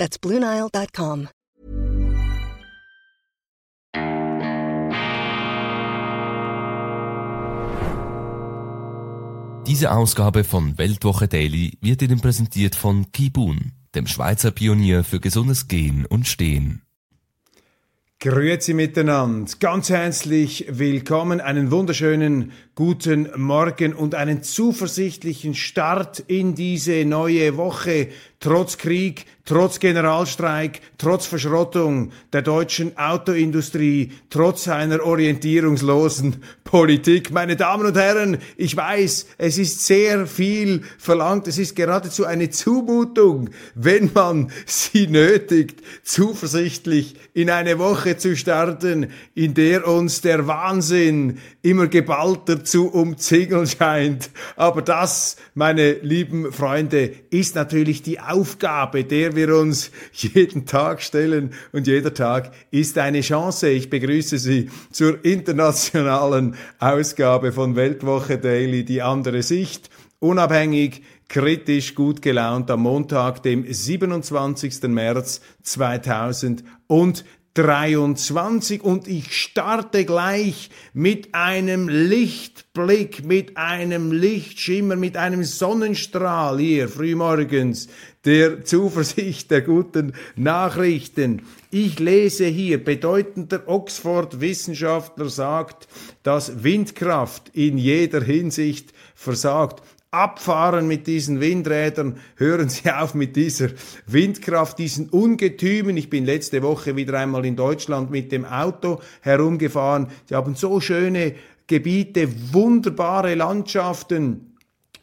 That's BlueNile.com. Diese Ausgabe von Weltwoche Daily wird Ihnen präsentiert von Kibun, dem Schweizer Pionier für gesundes Gehen und Stehen. Grüezi miteinander, ganz herzlich willkommen, einen wunderschönen guten Morgen und einen zuversichtlichen Start in diese neue Woche, trotz Krieg, trotz Generalstreik, trotz Verschrottung der deutschen Autoindustrie, trotz einer orientierungslosen Politik. Meine Damen und Herren, ich weiß, es ist sehr viel verlangt, es ist geradezu eine Zumutung, wenn man sie nötigt, zuversichtlich in eine Woche zu starten, in der uns der Wahnsinn immer geballter zu umzingeln scheint. Aber das, meine lieben Freunde, ist natürlich die Aufgabe, der wir uns jeden Tag stellen und jeder Tag ist eine Chance. Ich begrüße Sie zur internationalen Ausgabe von Weltwoche Daily, die andere Sicht. Unabhängig, kritisch, gut gelaunt am Montag, dem 27. März 2000 und 23 und ich starte gleich mit einem Lichtblick, mit einem Lichtschimmer, mit einem Sonnenstrahl hier frühmorgens der Zuversicht der guten Nachrichten. Ich lese hier, bedeutender Oxford-Wissenschaftler sagt, dass Windkraft in jeder Hinsicht versagt abfahren mit diesen Windrädern, hören Sie auf mit dieser Windkraft, diesen Ungetümen. Ich bin letzte Woche wieder einmal in Deutschland mit dem Auto herumgefahren. Sie haben so schöne Gebiete, wunderbare Landschaften.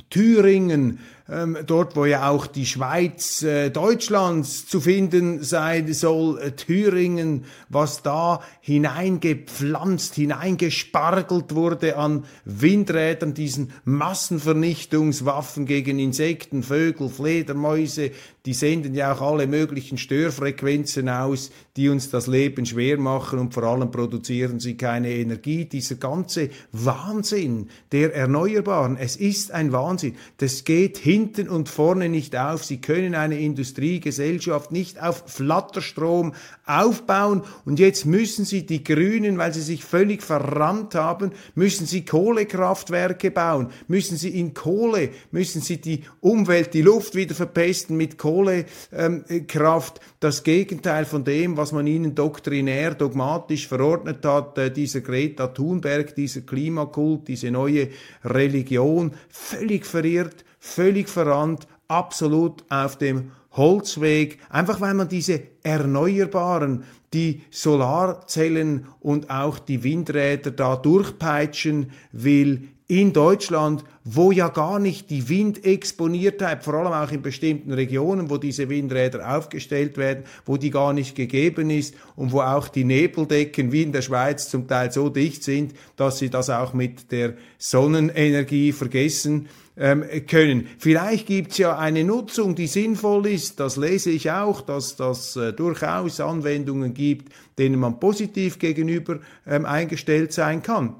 Thüringen, ähm, dort wo ja auch die Schweiz äh, Deutschlands zu finden sein soll, äh, Thüringen, was da hineingepflanzt, hineingespargelt wurde an Windrädern, diesen Massenvernichtungswaffen gegen Insekten, Vögel, Fledermäuse, die senden ja auch alle möglichen Störfrequenzen aus, die uns das Leben schwer machen und vor allem produzieren sie keine Energie. Dieser ganze Wahnsinn der Erneuerbaren, es ist ein Wahnsinn. Das geht hinten und vorne nicht auf. Sie können eine Industriegesellschaft nicht auf Flatterstrom aufbauen. Und jetzt müssen sie die Grünen, weil sie sich völlig verrannt haben, müssen sie Kohlekraftwerke bauen, müssen sie in Kohle, müssen sie die Umwelt, die Luft wieder verpesten mit Kohle Kohlekraft das Gegenteil von dem, was man ihnen doktrinär, dogmatisch verordnet hat, äh, dieser Greta Thunberg, dieser Klimakult, diese neue Religion, völlig verirrt, völlig verrannt, absolut auf dem Holzweg, einfach weil man diese Erneuerbaren, die Solarzellen und auch die Windräder da durchpeitschen will in Deutschland, wo ja gar nicht die Windexponiertheit, vor allem auch in bestimmten Regionen, wo diese Windräder aufgestellt werden, wo die gar nicht gegeben ist und wo auch die Nebeldecken wie in der Schweiz zum Teil so dicht sind, dass sie das auch mit der Sonnenenergie vergessen ähm, können. Vielleicht gibt's ja eine Nutzung, die sinnvoll ist, das lese ich auch, dass das äh, durchaus Anwendungen gibt, denen man positiv gegenüber ähm, eingestellt sein kann.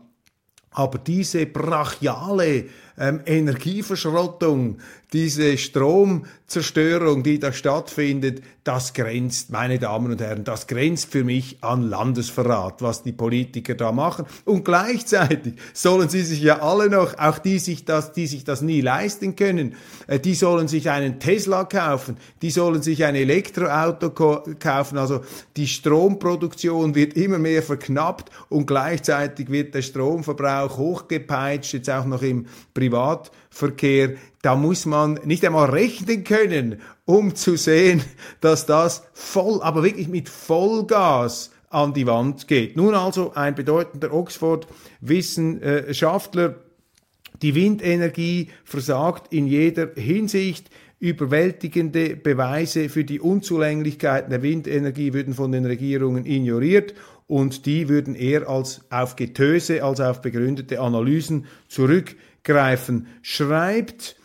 Aber diese brachiale ähm, Energieverschrottung, diese Stromzerstörung, die da stattfindet, das grenzt, meine Damen und Herren, das grenzt für mich an Landesverrat, was die Politiker da machen. Und gleichzeitig sollen sie sich ja alle noch, auch die sich das, die sich das nie leisten können, äh, die sollen sich einen Tesla kaufen, die sollen sich ein Elektroauto kaufen. Also die Stromproduktion wird immer mehr verknappt und gleichzeitig wird der Stromverbrauch hochgepeitscht, jetzt auch noch im Privatverkehr, da muss man nicht einmal rechnen können, um zu sehen, dass das voll, aber wirklich mit Vollgas an die Wand geht. Nun also ein bedeutender Oxford-Wissenschaftler, die Windenergie versagt in jeder Hinsicht. Überwältigende Beweise für die Unzulänglichkeiten der Windenergie würden von den Regierungen ignoriert und die würden eher als auf Getöse als auf begründete Analysen zurückgreifen. Schreibt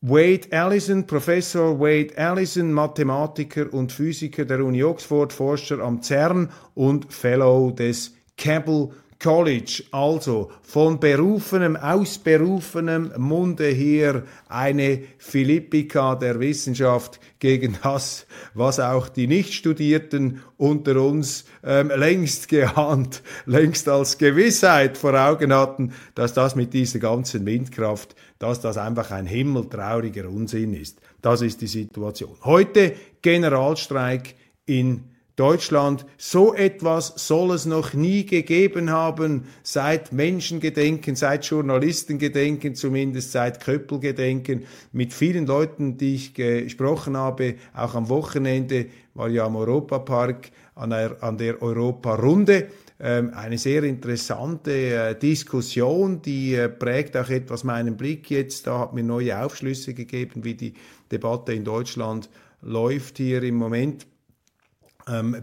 Wade Allison, Professor Wade Allison, Mathematiker und Physiker der Uni Oxford, Forscher am CERN und Fellow des Keble College, also von berufenem, ausberufenem Munde hier eine Philippika der Wissenschaft gegen das, was auch die Nichtstudierten unter uns ähm, längst geahnt, längst als Gewissheit vor Augen hatten, dass das mit dieser ganzen Windkraft, dass das einfach ein himmeltrauriger Unsinn ist. Das ist die Situation. Heute Generalstreik in Deutschland. So etwas soll es noch nie gegeben haben, seit Menschengedenken, seit Journalistengedenken, zumindest seit Köppelgedenken. Mit vielen Leuten, die ich gesprochen habe, auch am Wochenende, war ja am Europapark an der, an der Europa-Runde. Ähm, eine sehr interessante äh, Diskussion, die äh, prägt auch etwas meinen Blick jetzt. Da hat mir neue Aufschlüsse gegeben, wie die Debatte in Deutschland läuft hier im Moment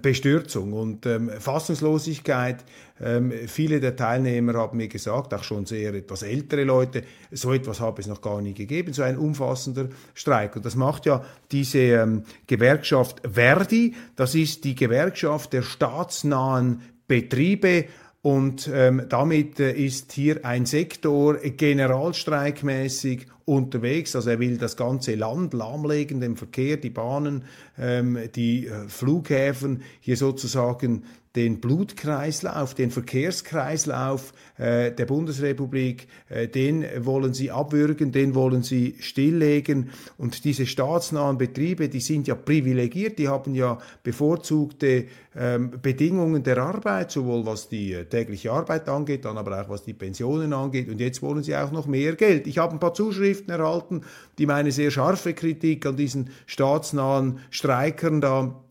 Bestürzung und ähm, Fassungslosigkeit. Ähm, viele der Teilnehmer haben mir gesagt, auch schon sehr etwas ältere Leute, so etwas habe es noch gar nie gegeben, so ein umfassender Streik. Und das macht ja diese ähm, Gewerkschaft Verdi, das ist die Gewerkschaft der staatsnahen Betriebe, und ähm, damit äh, ist hier ein Sektor generalstreikmäßig unterwegs. Also er will das ganze Land lahmlegen, den Verkehr, die Bahnen, ähm, die äh, Flughäfen hier sozusagen den Blutkreislauf, den Verkehrskreislauf äh, der Bundesrepublik, äh, den wollen sie abwürgen, den wollen sie stilllegen. Und diese staatsnahen Betriebe, die sind ja privilegiert, die haben ja bevorzugte ähm, Bedingungen der Arbeit, sowohl was die äh, tägliche Arbeit angeht, dann aber auch was die Pensionen angeht. Und jetzt wollen sie auch noch mehr Geld. Ich habe ein paar Zuschriften erhalten, die meine sehr scharfe Kritik an diesen staatsnahen Streikern da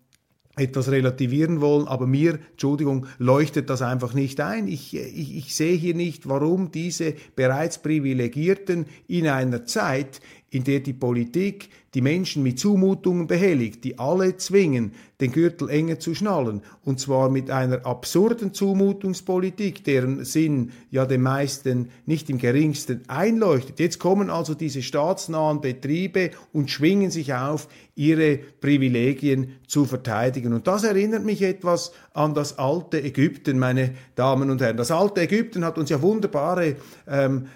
etwas relativieren wollen, aber mir, Entschuldigung, leuchtet das einfach nicht ein. Ich, ich, ich sehe hier nicht, warum diese bereits Privilegierten in einer Zeit, in der die Politik die Menschen mit Zumutungen behelligt, die alle zwingen, den Gürtel enger zu schnallen, und zwar mit einer absurden Zumutungspolitik, deren Sinn ja den meisten nicht im geringsten einleuchtet. Jetzt kommen also diese staatsnahen Betriebe und schwingen sich auf, ihre Privilegien zu verteidigen. Und das erinnert mich etwas an das alte Ägypten, meine Damen und Herren. Das alte Ägypten hat uns ja wunderbare ähm,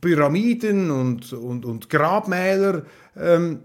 Pyramiden und, und, und Grabmäler ähm,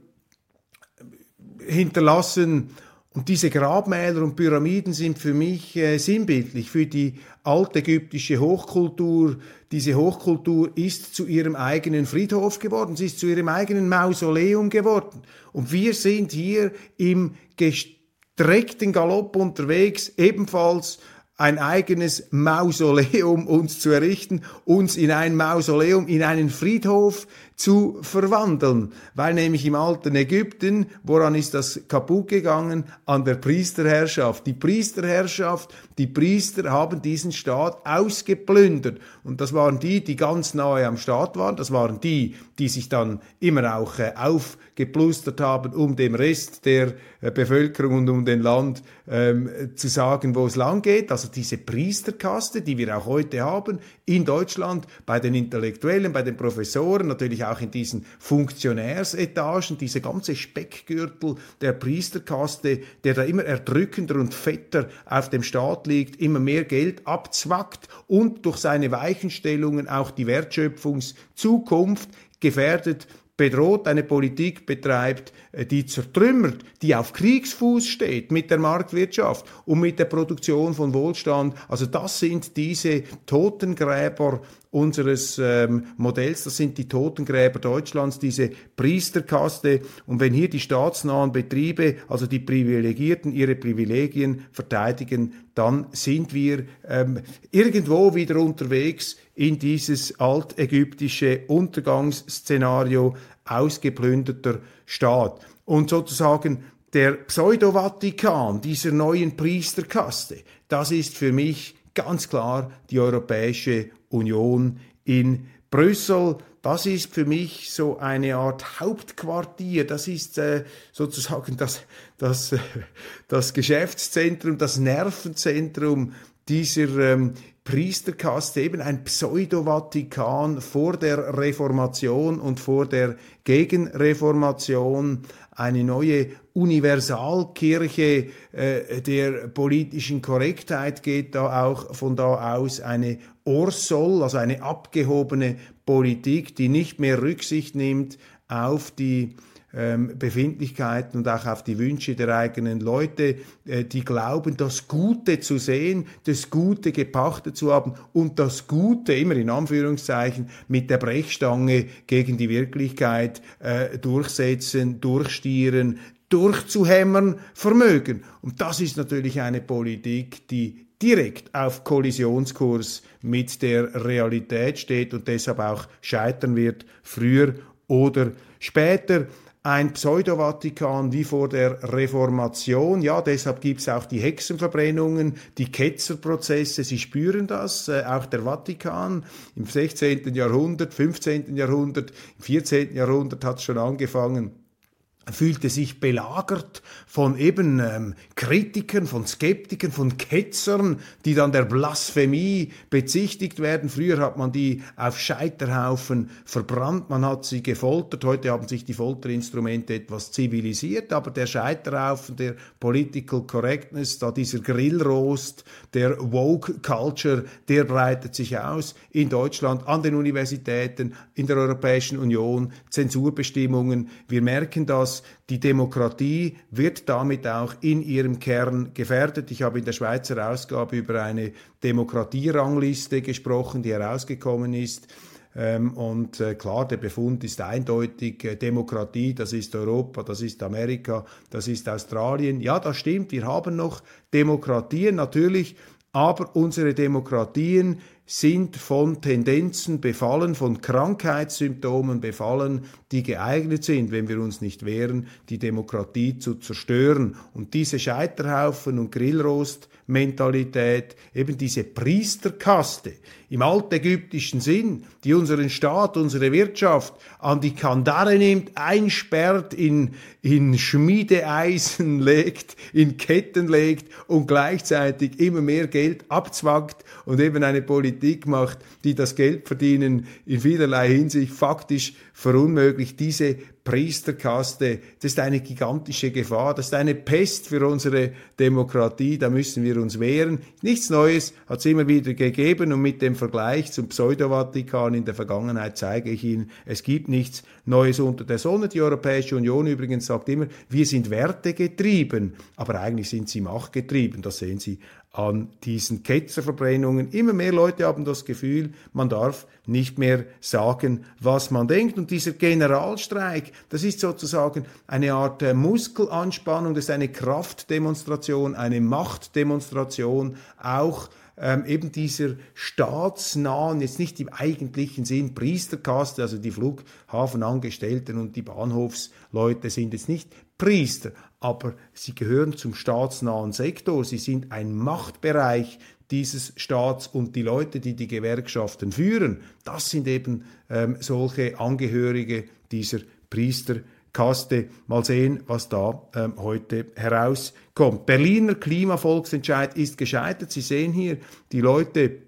hinterlassen. Und diese Grabmäler und Pyramiden sind für mich äh, sinnbildlich für die altägyptische Hochkultur. Diese Hochkultur ist zu ihrem eigenen Friedhof geworden, sie ist zu ihrem eigenen Mausoleum geworden. Und wir sind hier im gestreckten Galopp unterwegs, ebenfalls ein eigenes Mausoleum uns zu errichten, uns in ein Mausoleum, in einen Friedhof zu verwandeln, weil nämlich im alten Ägypten, woran ist das kaputt gegangen? An der Priesterherrschaft. Die Priesterherrschaft, die Priester haben diesen Staat ausgeplündert und das waren die, die ganz nahe am Staat waren, das waren die, die sich dann immer auch äh, aufgeplustert haben, um dem Rest der äh, Bevölkerung und um den Land ähm, zu sagen, wo es lang geht. Also diese Priesterkaste, die wir auch heute haben in Deutschland, bei den Intellektuellen, bei den Professoren, natürlich auch in diesen Funktionärsetagen, diese ganze Speckgürtel der Priesterkaste, der da immer erdrückender und fetter auf dem Staat liegt, immer mehr Geld abzwackt und durch seine Weichenstellungen auch die Wertschöpfungszukunft gefährdet bedroht, eine Politik betreibt, die zertrümmert, die auf Kriegsfuß steht mit der Marktwirtschaft und mit der Produktion von Wohlstand. Also das sind diese Totengräber unseres ähm, Modells, das sind die Totengräber Deutschlands, diese Priesterkaste. Und wenn hier die staatsnahen Betriebe, also die Privilegierten, ihre Privilegien verteidigen, dann sind wir ähm, irgendwo wieder unterwegs in dieses altägyptische Untergangsszenario ausgeplünderter Staat. Und sozusagen der Pseudo-Vatikan dieser neuen Priesterkaste, das ist für mich ganz klar die Europäische Union in Brüssel, das ist für mich so eine Art Hauptquartier, das ist äh, sozusagen das, das, äh, das Geschäftszentrum, das Nervenzentrum dieser ähm, Priesterkaste, eben ein Pseudo-Vatikan vor der Reformation und vor der Gegenreformation, eine neue Universalkirche äh, der politischen Korrektheit geht da auch von da aus eine Orsoll, also eine abgehobene Politik, die nicht mehr Rücksicht nimmt auf die ähm, Befindlichkeiten und auch auf die Wünsche der eigenen Leute, äh, die glauben, das Gute zu sehen, das Gute gepachtet zu haben und das Gute, immer in Anführungszeichen, mit der Brechstange gegen die Wirklichkeit äh, durchsetzen, durchstieren, durchzuhämmern vermögen. Und das ist natürlich eine Politik, die direkt auf Kollisionskurs mit der Realität steht und deshalb auch scheitern wird, früher oder später ein Pseudo-Vatikan wie vor der Reformation. Ja, deshalb gibt es auch die Hexenverbrennungen, die Ketzerprozesse. Sie spüren das, äh, auch der Vatikan im 16. Jahrhundert, 15. Jahrhundert, im 14. Jahrhundert hat es schon angefangen fühlte sich belagert von eben ähm, Kritikern, von Skeptikern, von Ketzern, die dann der Blasphemie bezichtigt werden. Früher hat man die auf Scheiterhaufen verbrannt, man hat sie gefoltert. Heute haben sich die Folterinstrumente etwas zivilisiert, aber der Scheiterhaufen der Political Correctness, da dieser Grillrost der Woke Culture, der breitet sich aus in Deutschland, an den Universitäten, in der Europäischen Union, Zensurbestimmungen. Wir merken das die Demokratie wird damit auch in ihrem Kern gefährdet. Ich habe in der Schweizer Ausgabe über eine Demokratierangliste gesprochen, die herausgekommen ist. Ähm, und äh, klar, der Befund ist eindeutig, äh, Demokratie, das ist Europa, das ist Amerika, das ist Australien. Ja, das stimmt, wir haben noch Demokratien natürlich, aber unsere Demokratien sind von Tendenzen befallen, von Krankheitssymptomen befallen, die geeignet sind, wenn wir uns nicht wehren, die Demokratie zu zerstören. Und diese Scheiterhaufen und Grillrost-Mentalität, eben diese Priesterkaste im altägyptischen Sinn, die unseren Staat, unsere Wirtschaft an die Kandare nimmt, einsperrt, in, in Schmiedeeisen legt, in Ketten legt und gleichzeitig immer mehr Geld abzwangt und eben eine Politik macht, die das Geldverdienen in vielerlei Hinsicht faktisch verunmöglicht. Diese Priesterkaste, das ist eine gigantische Gefahr, das ist eine Pest für unsere Demokratie, da müssen wir uns wehren. Nichts Neues hat es immer wieder gegeben und mit dem Vergleich zum Pseudo-Vatikan in der Vergangenheit zeige ich Ihnen, es gibt nichts Neues unter der Sonne. Die Europäische Union übrigens sagt immer, wir sind wertegetrieben, aber eigentlich sind sie machtgetrieben. Das sehen Sie an diesen Ketzerverbrennungen. Immer mehr Leute haben das Gefühl, man darf nicht mehr sagen, was man denkt. Und dieser Generalstreik, das ist sozusagen eine Art äh, Muskelanspannung, das ist eine Kraftdemonstration, eine Machtdemonstration, auch ähm, eben dieser staatsnahen, jetzt nicht im eigentlichen Sinn Priesterkaste, also die Flughafenangestellten und die Bahnhofsleute sind jetzt nicht Priester, aber sie gehören zum staatsnahen Sektor, sie sind ein Machtbereich dieses Staats und die Leute, die die Gewerkschaften führen, das sind eben ähm, solche Angehörige dieser Priesterkaste. Mal sehen, was da ähm, heute herauskommt. Berliner Klimavolksentscheid ist gescheitert. Sie sehen hier, die Leute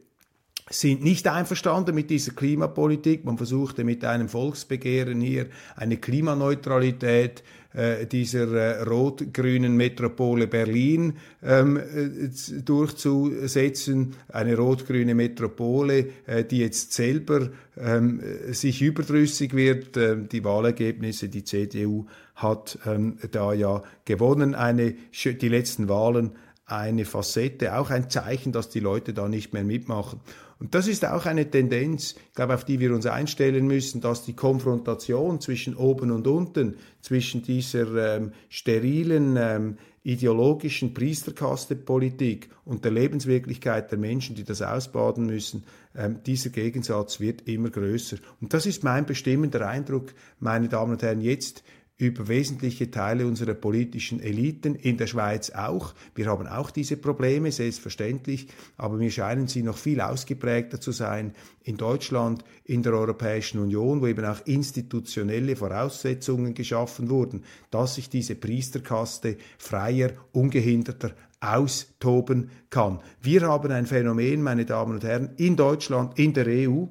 sind nicht einverstanden mit dieser Klimapolitik. Man versuchte mit einem Volksbegehren hier eine Klimaneutralität äh, dieser äh, rot-grünen Metropole Berlin ähm, äh, durchzusetzen. Eine rot-grüne Metropole, äh, die jetzt selber ähm, sich überdrüssig wird. Ähm, die Wahlergebnisse, die CDU hat ähm, da ja gewonnen. Eine, die letzten Wahlen eine Facette, auch ein Zeichen, dass die Leute da nicht mehr mitmachen. Und das ist auch eine Tendenz, ich glaube, auf die wir uns einstellen müssen, dass die Konfrontation zwischen oben und unten, zwischen dieser ähm, sterilen, ähm, ideologischen Priesterkaste-Politik und der Lebenswirklichkeit der Menschen, die das ausbaden müssen, ähm, dieser Gegensatz wird immer größer. Und das ist mein bestimmender Eindruck, meine Damen und Herren, jetzt über wesentliche Teile unserer politischen Eliten, in der Schweiz auch. Wir haben auch diese Probleme, selbstverständlich, aber mir scheinen sie noch viel ausgeprägter zu sein in Deutschland, in der Europäischen Union, wo eben auch institutionelle Voraussetzungen geschaffen wurden, dass sich diese Priesterkaste freier, ungehinderter austoben kann. Wir haben ein Phänomen, meine Damen und Herren, in Deutschland, in der EU,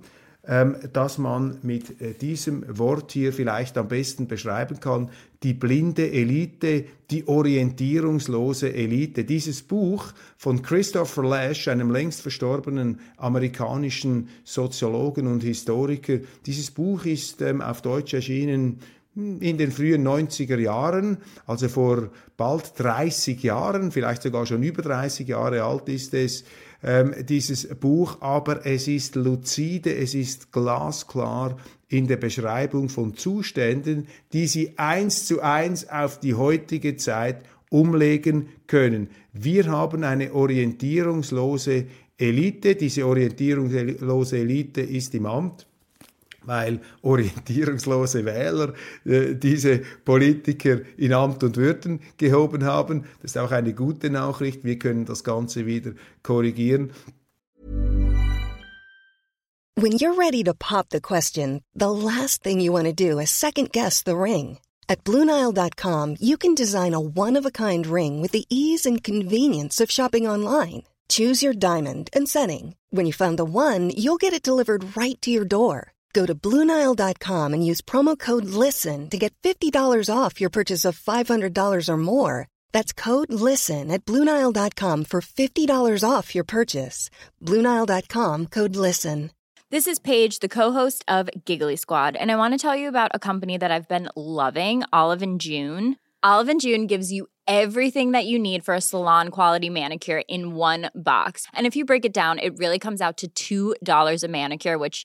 ähm, dass man mit äh, diesem Wort hier vielleicht am besten beschreiben kann, die blinde Elite, die orientierungslose Elite. Dieses Buch von Christopher Lash, einem längst verstorbenen amerikanischen Soziologen und Historiker, dieses Buch ist ähm, auf Deutsch erschienen in den frühen 90er Jahren, also vor bald 30 Jahren, vielleicht sogar schon über 30 Jahre alt ist es, ähm, dieses Buch, aber es ist lucide, es ist glasklar in der Beschreibung von Zuständen, die Sie eins zu eins auf die heutige Zeit umlegen können. Wir haben eine orientierungslose Elite, diese orientierungslose Elite ist im Amt weil orientierungslose Wähler äh, diese Politiker in Amt und Würden gehoben haben. Das ist auch eine gute Nachricht. Wir können das Ganze wieder korrigieren. When you're ready to pop the question, the last thing you want to do is second guess the ring. At BlueNile.com you can design a one-of-a-kind ring with the ease and convenience of shopping online. Choose your diamond and setting. When you find the one, you'll get it delivered right to your door. Go to Bluenile.com and use promo code LISTEN to get $50 off your purchase of $500 or more. That's code LISTEN at Bluenile.com for $50 off your purchase. Bluenile.com code LISTEN. This is Paige, the co host of Giggly Squad, and I want to tell you about a company that I've been loving Olive and June. Olive and June gives you everything that you need for a salon quality manicure in one box. And if you break it down, it really comes out to $2 a manicure, which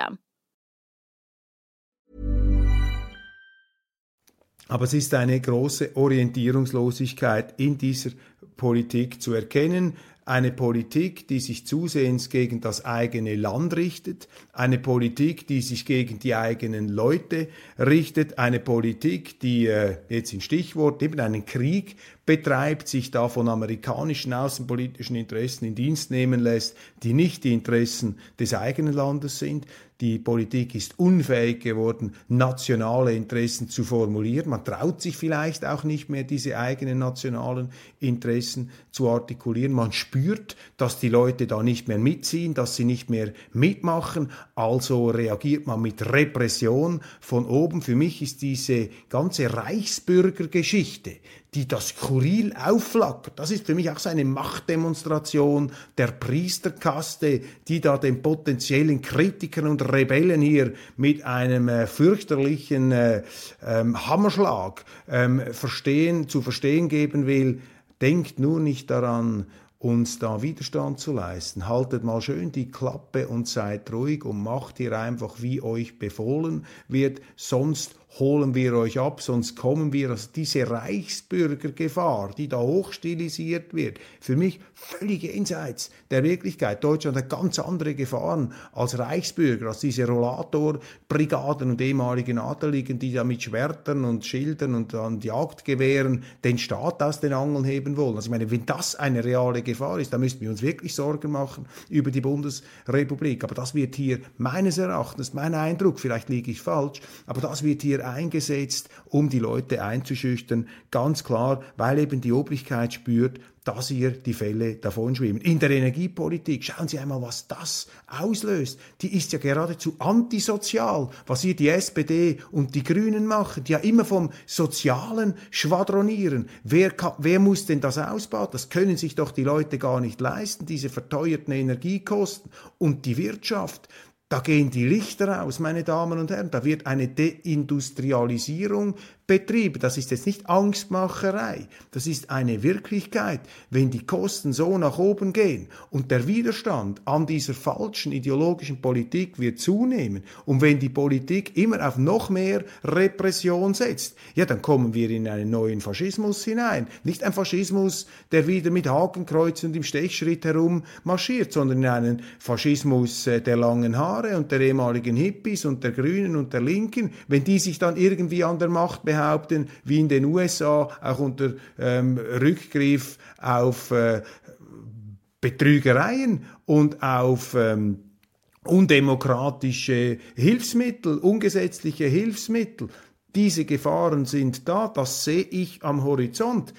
system. Aber es ist eine große Orientierungslosigkeit in dieser Politik zu erkennen. Eine Politik, die sich zusehends gegen das eigene Land richtet, eine Politik, die sich gegen die eigenen Leute richtet, eine Politik, die äh, jetzt in Stichwort eben einen Krieg betreibt, sich da von amerikanischen außenpolitischen Interessen in Dienst nehmen lässt, die nicht die Interessen des eigenen Landes sind. Die Politik ist unfähig geworden, nationale Interessen zu formulieren. Man traut sich vielleicht auch nicht mehr, diese eigenen nationalen Interessen zu artikulieren. Man spürt, dass die Leute da nicht mehr mitziehen, dass sie nicht mehr mitmachen. Also reagiert man mit Repression von oben. Für mich ist diese ganze Reichsbürgergeschichte, die das skurril aufflackert. Das ist für mich auch so eine Machtdemonstration der Priesterkaste, die da den potenziellen Kritikern und Rebellen hier mit einem äh, fürchterlichen äh, ähm, Hammerschlag ähm, verstehen, zu verstehen geben will. Denkt nur nicht daran, uns da Widerstand zu leisten. Haltet mal schön die Klappe und seid ruhig und macht hier einfach, wie euch befohlen wird. Sonst holen wir euch ab, sonst kommen wir. Also diese Reichsbürgergefahr, die da hochstilisiert wird, für mich völlig jenseits der Wirklichkeit. Deutschland hat ganz andere Gefahren als Reichsbürger, als diese Rollatorbrigaden und ehemaligen Adeligen, die da mit Schwertern und Schildern und dann Jagdgewehren den Staat aus den Angeln heben wollen. Also ich meine, wenn das eine reale Gefahr ist, dann müssten wir uns wirklich Sorgen machen über die Bundesrepublik. Aber das wird hier meines Erachtens, mein Eindruck, vielleicht liege ich falsch, aber das wird hier eingesetzt, um die Leute einzuschüchtern. Ganz klar, weil eben die Obrigkeit spürt, dass hier die Fälle davon schwimmen. In der Energiepolitik, schauen Sie einmal, was das auslöst. Die ist ja geradezu antisozial, was hier die SPD und die Grünen machen, die ja immer vom Sozialen schwadronieren. Wer, wer muss denn das ausbauen? Das können sich doch die Leute gar nicht leisten, diese verteuerten Energiekosten. Und die Wirtschaft, da gehen die Lichter aus, meine Damen und Herren. Da wird eine Deindustrialisierung betrieben. Das ist jetzt nicht Angstmacherei, das ist eine Wirklichkeit. Wenn die Kosten so nach oben gehen und der Widerstand an dieser falschen ideologischen Politik wird zunehmen und wenn die Politik immer auf noch mehr Repression setzt, ja, dann kommen wir in einen neuen Faschismus hinein. Nicht ein Faschismus, der wieder mit Hakenkreuz und im Stechschritt herum marschiert, sondern in einen Faschismus äh, der langen Haare und der ehemaligen Hippies und der Grünen und der Linken, wenn die sich dann irgendwie an der Macht behalten behaupten, wie in den USA, auch unter ähm, Rückgriff auf äh, Betrügereien und auf ähm, undemokratische Hilfsmittel, ungesetzliche Hilfsmittel. Diese Gefahren sind da, das sehe ich am Horizont.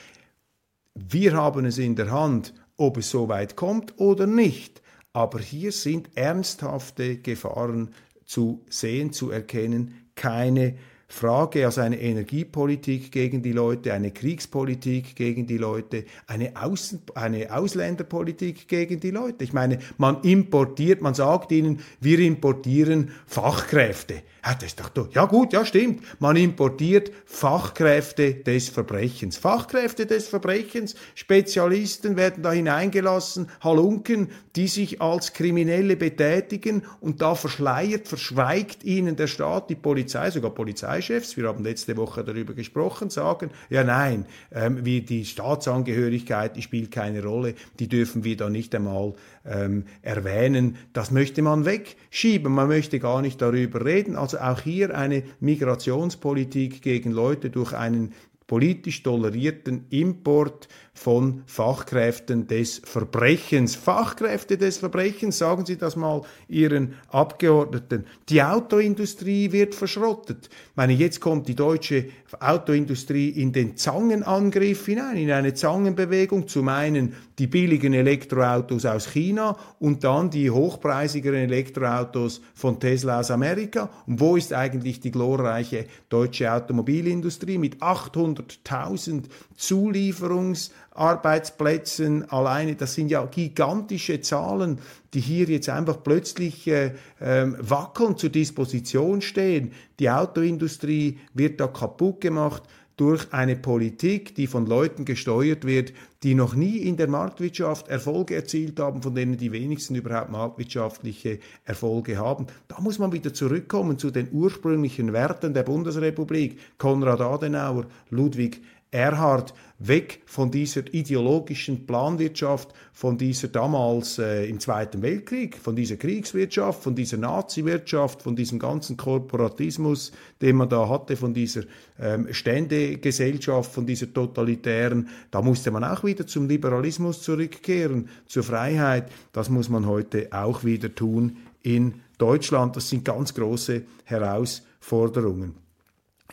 Wir haben es in der Hand, ob es so weit kommt oder nicht. Aber hier sind ernsthafte Gefahren zu sehen, zu erkennen, keine Frage, also eine Energiepolitik gegen die Leute, eine Kriegspolitik gegen die Leute, eine, Außen, eine Ausländerpolitik gegen die Leute. Ich meine, man importiert, man sagt ihnen, wir importieren Fachkräfte. Ja, das ist doch du. Ja gut, ja stimmt. Man importiert Fachkräfte des Verbrechens. Fachkräfte des Verbrechens, Spezialisten werden da hineingelassen, Halunken, die sich als Kriminelle betätigen und da verschleiert, verschweigt ihnen der Staat, die Polizei, sogar Polizeichefs, wir haben letzte Woche darüber gesprochen, sagen, ja nein, ähm, wie die Staatsangehörigkeit, die spielt keine Rolle, die dürfen wir da nicht einmal ähm, erwähnen. Das möchte man wegschieben, man möchte gar nicht darüber reden. Also auch hier eine Migrationspolitik gegen Leute durch einen politisch tolerierten Import von Fachkräften des Verbrechens. Fachkräfte des Verbrechens, sagen Sie das mal Ihren Abgeordneten. Die Autoindustrie wird verschrottet. Ich meine, jetzt kommt die deutsche Autoindustrie in den Zangenangriff hinein, in eine Zangenbewegung. Zum einen die billigen Elektroautos aus China und dann die hochpreisigeren Elektroautos von Tesla aus Amerika. Und wo ist eigentlich die glorreiche deutsche Automobilindustrie mit 800.000 Zulieferungs Arbeitsplätzen alleine, das sind ja gigantische Zahlen, die hier jetzt einfach plötzlich äh, ähm, wackeln, zur Disposition stehen. Die Autoindustrie wird da kaputt gemacht durch eine Politik, die von Leuten gesteuert wird, die noch nie in der Marktwirtschaft Erfolge erzielt haben, von denen die wenigsten überhaupt marktwirtschaftliche Erfolge haben. Da muss man wieder zurückkommen zu den ursprünglichen Werten der Bundesrepublik. Konrad Adenauer, Ludwig Erhard weg von dieser ideologischen Planwirtschaft, von dieser damals äh, im Zweiten Weltkrieg, von dieser Kriegswirtschaft, von dieser Nazi-Wirtschaft, von diesem ganzen Korporatismus, den man da hatte, von dieser ähm, Ständegesellschaft, von dieser totalitären. Da musste man auch wieder zum Liberalismus zurückkehren, zur Freiheit. Das muss man heute auch wieder tun in Deutschland. Das sind ganz große Herausforderungen.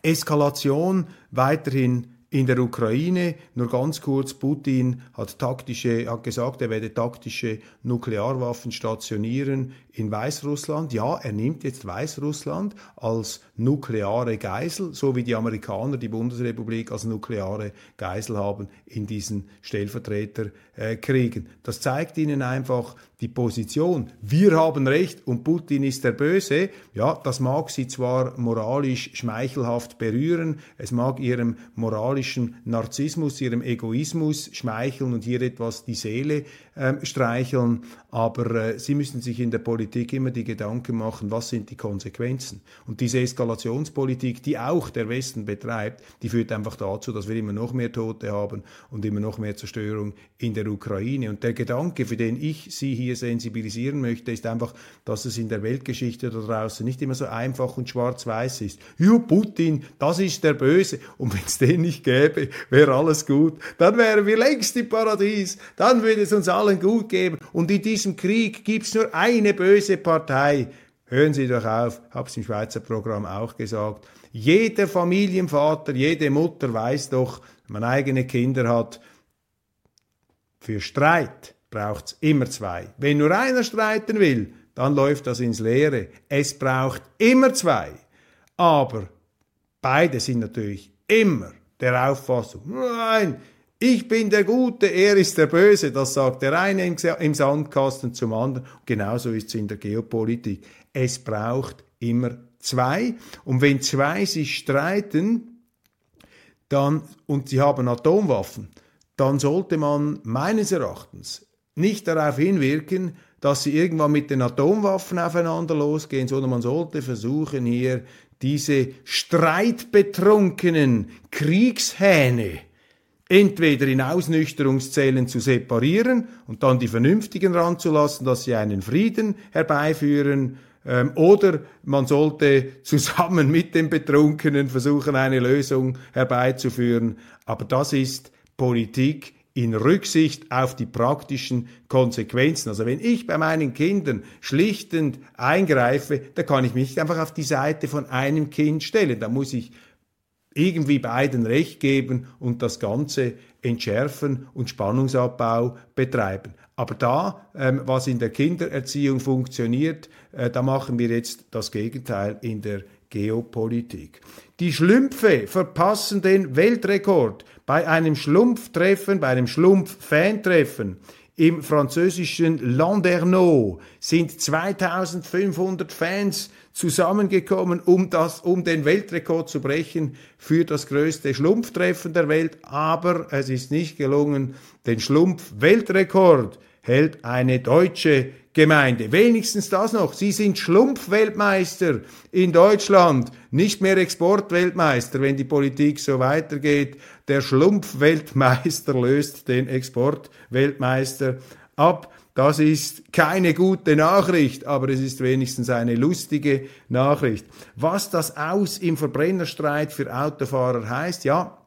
Eskalation weiterhin in der Ukraine, nur ganz kurz, Putin hat taktische, hat gesagt, er werde taktische Nuklearwaffen stationieren in Weißrussland. Ja, er nimmt jetzt Weißrussland als nukleare Geisel, so wie die Amerikaner die Bundesrepublik als nukleare Geisel haben in diesen Stellvertreterkriegen. Das zeigt ihnen einfach die Position. Wir haben Recht und Putin ist der Böse. Ja, das mag sie zwar moralisch schmeichelhaft berühren, es mag ihrem moralischen Narzissmus, ihrem Egoismus schmeicheln und hier etwas die Seele äh, streicheln, aber äh, sie müssen sich in der Politik immer die Gedanken machen, was sind die Konsequenzen. Und diese Eskalationspolitik, die auch der Westen betreibt, die führt einfach dazu, dass wir immer noch mehr Tote haben und immer noch mehr Zerstörung in der Ukraine. Und der Gedanke, für den ich Sie hier sensibilisieren möchte, ist einfach, dass es in der Weltgeschichte da draußen nicht immer so einfach und schwarz-weiß ist. Ja, Putin, das ist der Böse. Und wenn es den nicht gäbe, wäre alles gut. Dann wären wir längst im Paradies. Dann würde es uns allen gut geben. Und in diesem Krieg gibt es nur eine böse Partei. Hören Sie doch auf, habe es im Schweizer Programm auch gesagt. Jeder Familienvater, jede Mutter weiß doch, wenn man eigene Kinder hat, für Streit braucht es immer zwei. Wenn nur einer streiten will, dann läuft das ins Leere. Es braucht immer zwei. Aber beide sind natürlich immer der Auffassung, nein, ich bin der Gute, er ist der Böse, das sagt der eine im Sandkasten zum anderen. Genauso ist es in der Geopolitik. Es braucht immer zwei. Und wenn zwei sich streiten, dann, und sie haben Atomwaffen, dann sollte man meines Erachtens nicht darauf hinwirken, dass sie irgendwann mit den Atomwaffen aufeinander losgehen, sondern man sollte versuchen, hier diese streitbetrunkenen Kriegshähne entweder in Ausnüchterungszellen zu separieren und dann die Vernünftigen ranzulassen, dass sie einen Frieden herbeiführen, ähm, oder man sollte zusammen mit den Betrunkenen versuchen, eine Lösung herbeizuführen. Aber das ist Politik in Rücksicht auf die praktischen Konsequenzen. Also wenn ich bei meinen Kindern schlichtend eingreife, da kann ich mich nicht einfach auf die Seite von einem Kind stellen. Da muss ich irgendwie beiden Recht geben und das Ganze entschärfen und Spannungsabbau betreiben. Aber da, ähm, was in der Kindererziehung funktioniert, äh, da machen wir jetzt das Gegenteil in der Geopolitik. Die Schlümpfe verpassen den Weltrekord bei einem Schlumpftreffen, bei einem Schlumpf-Fantreffen im französischen Landerneau sind 2500 Fans zusammengekommen, um, das, um den Weltrekord zu brechen für das größte Schlumpftreffen der Welt. Aber es ist nicht gelungen, den Schlumpf-Weltrekord hält eine deutsche Gemeinde. Wenigstens das noch. Sie sind Schlumpfweltmeister in Deutschland, nicht mehr Exportweltmeister, wenn die Politik so weitergeht. Der Schlumpfweltmeister löst den Exportweltmeister ab. Das ist keine gute Nachricht, aber es ist wenigstens eine lustige Nachricht. Was das aus im Verbrennerstreit für Autofahrer heißt, ja,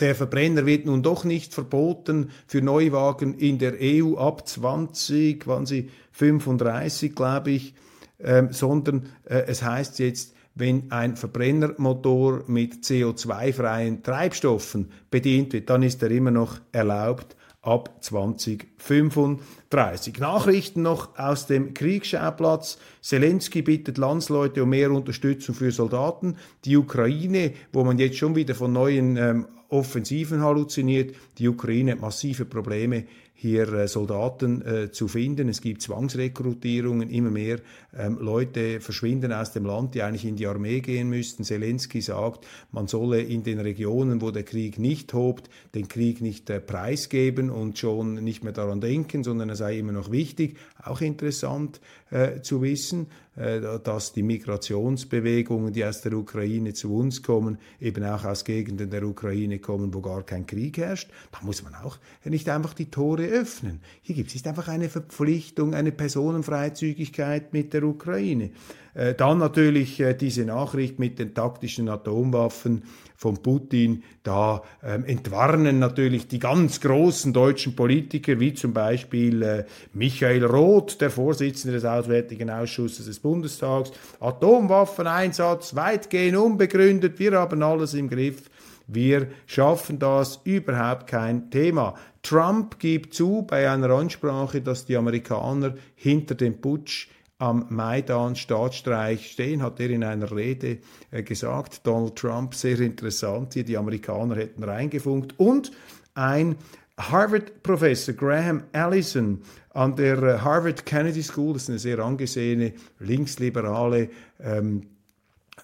der Verbrenner wird nun doch nicht verboten für Neuwagen in der EU ab 20, wann sie 35, glaube ich, ähm, sondern äh, es heißt jetzt, wenn ein Verbrennermotor mit CO2-freien Treibstoffen bedient wird, dann ist er immer noch erlaubt ab 2035. Nachrichten noch aus dem Kriegsschauplatz. Zelensky bittet Landsleute um mehr Unterstützung für Soldaten. Die Ukraine, wo man jetzt schon wieder von neuen ähm, Offensiven halluziniert. Die Ukraine hat massive Probleme hier äh, Soldaten äh, zu finden. Es gibt Zwangsrekrutierungen, immer mehr ähm, Leute verschwinden aus dem Land, die eigentlich in die Armee gehen müssten. Zelensky sagt, man solle in den Regionen, wo der Krieg nicht tobt, den Krieg nicht äh, preisgeben und schon nicht mehr daran denken, sondern er sei immer noch wichtig. Auch interessant äh, zu wissen. Äh, dass die Migrationsbewegungen, die aus der Ukraine zu uns kommen, eben auch aus Gegenden der Ukraine kommen, wo gar kein Krieg herrscht. Da muss man auch nicht einfach die Tore öffnen. Hier gibt es einfach eine Verpflichtung, eine Personenfreizügigkeit mit der Ukraine. Äh, dann natürlich äh, diese Nachricht mit den taktischen Atomwaffen von Putin. Da ähm, entwarnen natürlich die ganz großen deutschen Politiker, wie zum Beispiel äh, Michael Roth, der Vorsitzende des Auswärtigen Ausschusses des Bundestags. Atomwaffeneinsatz weitgehend unbegründet. Wir haben alles im Griff. Wir schaffen das, überhaupt kein Thema. Trump gibt zu bei einer Ansprache, dass die Amerikaner hinter dem Putsch am Maidan Staatsstreich stehen, hat er in einer Rede äh, gesagt. Donald Trump, sehr interessant, hier die Amerikaner hätten reingefunkt. Und ein Harvard-Professor Graham Allison an der äh, Harvard Kennedy School, das ist eine sehr angesehene linksliberale ähm,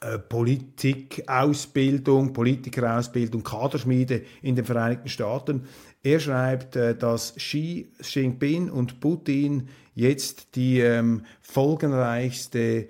äh, Politikausbildung, Politikerausbildung, Kaderschmiede in den Vereinigten Staaten. Er schreibt, äh, dass Xi Jinping und Putin jetzt die ähm, folgenreichste,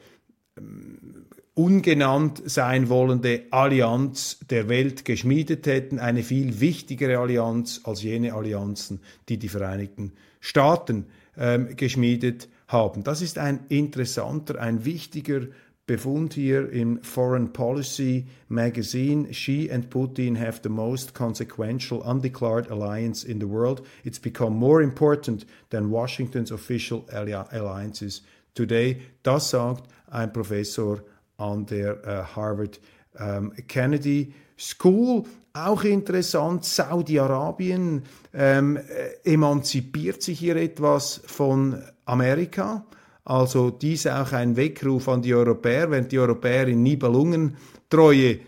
ähm, ungenannt sein wollende Allianz der Welt geschmiedet hätten, eine viel wichtigere Allianz als jene Allianzen, die die Vereinigten Staaten ähm, geschmiedet haben. Das ist ein interessanter, ein wichtiger Befund hier im Foreign Policy magazine. Xi and Putin have the most consequential undeclared alliance in the world. It's become more important than Washington's official alliances today. Das sagt ein Professor an der uh, Harvard um, Kennedy School. Auch interessant, Saudi-Arabien ähm, emanzipiert sich hier etwas von Amerika. Also dies auch ein Weckruf an die Europäer, wenn die Europäer in Nibelungentreue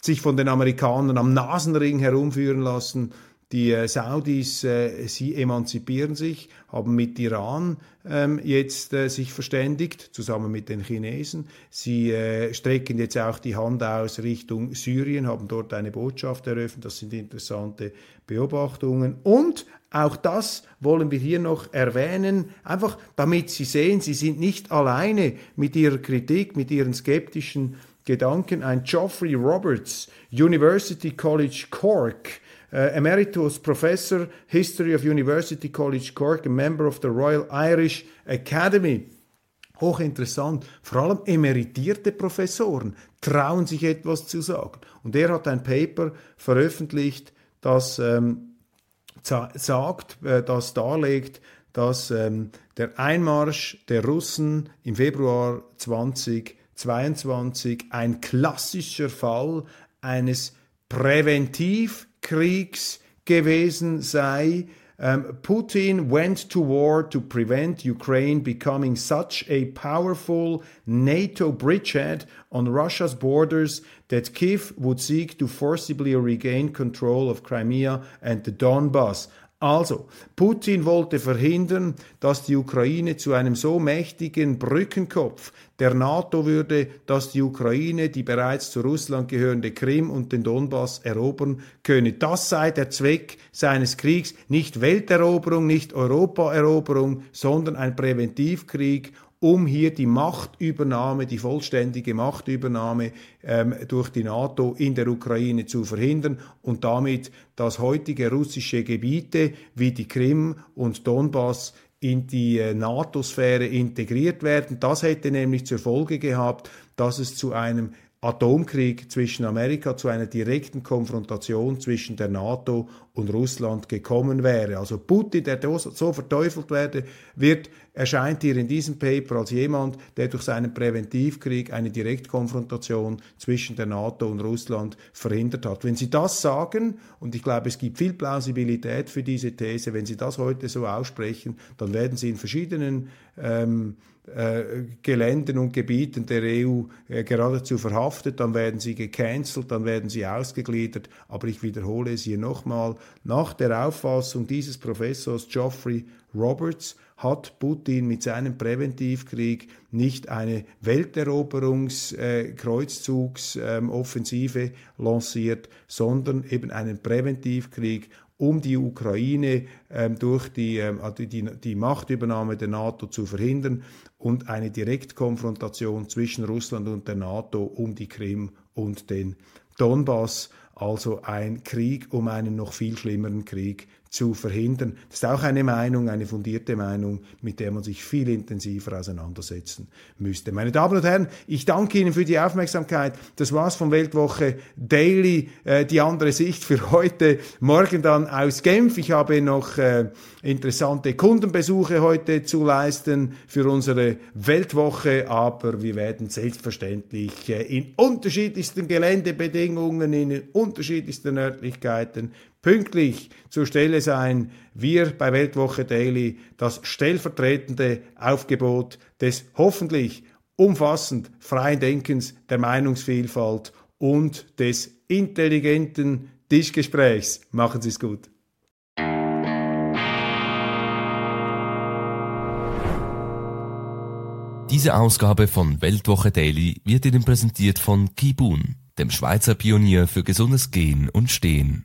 sich von den Amerikanern am Nasenring herumführen lassen, Die äh, Saudis, äh, sie emanzipieren sich, haben mit Iran ähm, jetzt äh, sich verständigt, zusammen mit den Chinesen. Sie äh, strecken jetzt auch die Hand aus Richtung Syrien, haben dort eine Botschaft eröffnet. Das sind interessante Beobachtungen. Und auch das wollen wir hier noch erwähnen, einfach damit Sie sehen, Sie sind nicht alleine mit Ihrer Kritik, mit Ihren skeptischen Gedanken. Ein Geoffrey Roberts, University College Cork, Uh, Emeritus Professor, History of University College Cork, a member of the Royal Irish Academy. Hochinteressant. Vor allem emeritierte Professoren trauen sich etwas zu sagen. Und er hat ein Paper veröffentlicht, das ähm, sagt, äh, das darlegt, dass ähm, der Einmarsch der Russen im Februar 2022 ein klassischer Fall eines Präventiv- Kriegs gewesen sei. Um, Putin went to war to prevent Ukraine becoming such a powerful NATO bridgehead on Russia's borders that Kiev would seek to forcibly regain control of Crimea and the Donbass. Also, Putin wollte verhindern, dass die Ukraine zu einem so mächtigen Brückenkopf der NATO würde, dass die Ukraine die bereits zu Russland gehörende Krim und den Donbass erobern könne. Das sei der Zweck seines Kriegs, nicht Welteroberung, nicht Europaeroberung, sondern ein Präventivkrieg um hier die Machtübernahme, die vollständige Machtübernahme ähm, durch die NATO in der Ukraine zu verhindern und damit das heutige russische Gebiete wie die Krim und Donbass in die äh, NATO-Sphäre integriert werden. Das hätte nämlich zur Folge gehabt, dass es zu einem Atomkrieg zwischen Amerika zu einer direkten Konfrontation zwischen der NATO und Russland gekommen wäre. Also Putin, der so verteufelt werde, wird, erscheint hier in diesem Paper als jemand, der durch seinen Präventivkrieg eine Direktkonfrontation zwischen der NATO und Russland verhindert hat. Wenn Sie das sagen, und ich glaube, es gibt viel Plausibilität für diese These, wenn Sie das heute so aussprechen, dann werden Sie in verschiedenen ähm, äh, Geländen und Gebieten der EU äh, geradezu verhaftet, dann werden sie gecancelt, dann werden sie ausgegliedert. Aber ich wiederhole es hier nochmal, nach der Auffassung dieses Professors Geoffrey Roberts hat Putin mit seinem Präventivkrieg nicht eine Welteroberungskreuzzugsoffensive äh, lanciert, sondern eben einen Präventivkrieg um die Ukraine ähm, durch die, ähm, also die, die Machtübernahme der NATO zu verhindern und eine Direktkonfrontation zwischen Russland und der NATO um die Krim und den Donbass, also ein Krieg um einen noch viel schlimmeren Krieg zu verhindern. Das ist auch eine Meinung, eine fundierte Meinung, mit der man sich viel intensiver auseinandersetzen müsste. Meine Damen und Herren, ich danke Ihnen für die Aufmerksamkeit. Das war's von Weltwoche Daily, äh, die andere Sicht für heute. Morgen dann aus Genf. Ich habe noch äh, interessante Kundenbesuche heute zu leisten für unsere Weltwoche, aber wir werden selbstverständlich äh, in unterschiedlichsten Geländebedingungen, in unterschiedlichsten Örtlichkeiten pünktlich zur Stelle sein. Wir bei Weltwoche Daily das stellvertretende Aufgebot des hoffentlich umfassend freien Denkens, der Meinungsvielfalt und des intelligenten Tischgesprächs. Machen Sie es gut. Diese Ausgabe von Weltwoche Daily wird Ihnen präsentiert von Kibun, dem Schweizer Pionier für gesundes Gehen und Stehen.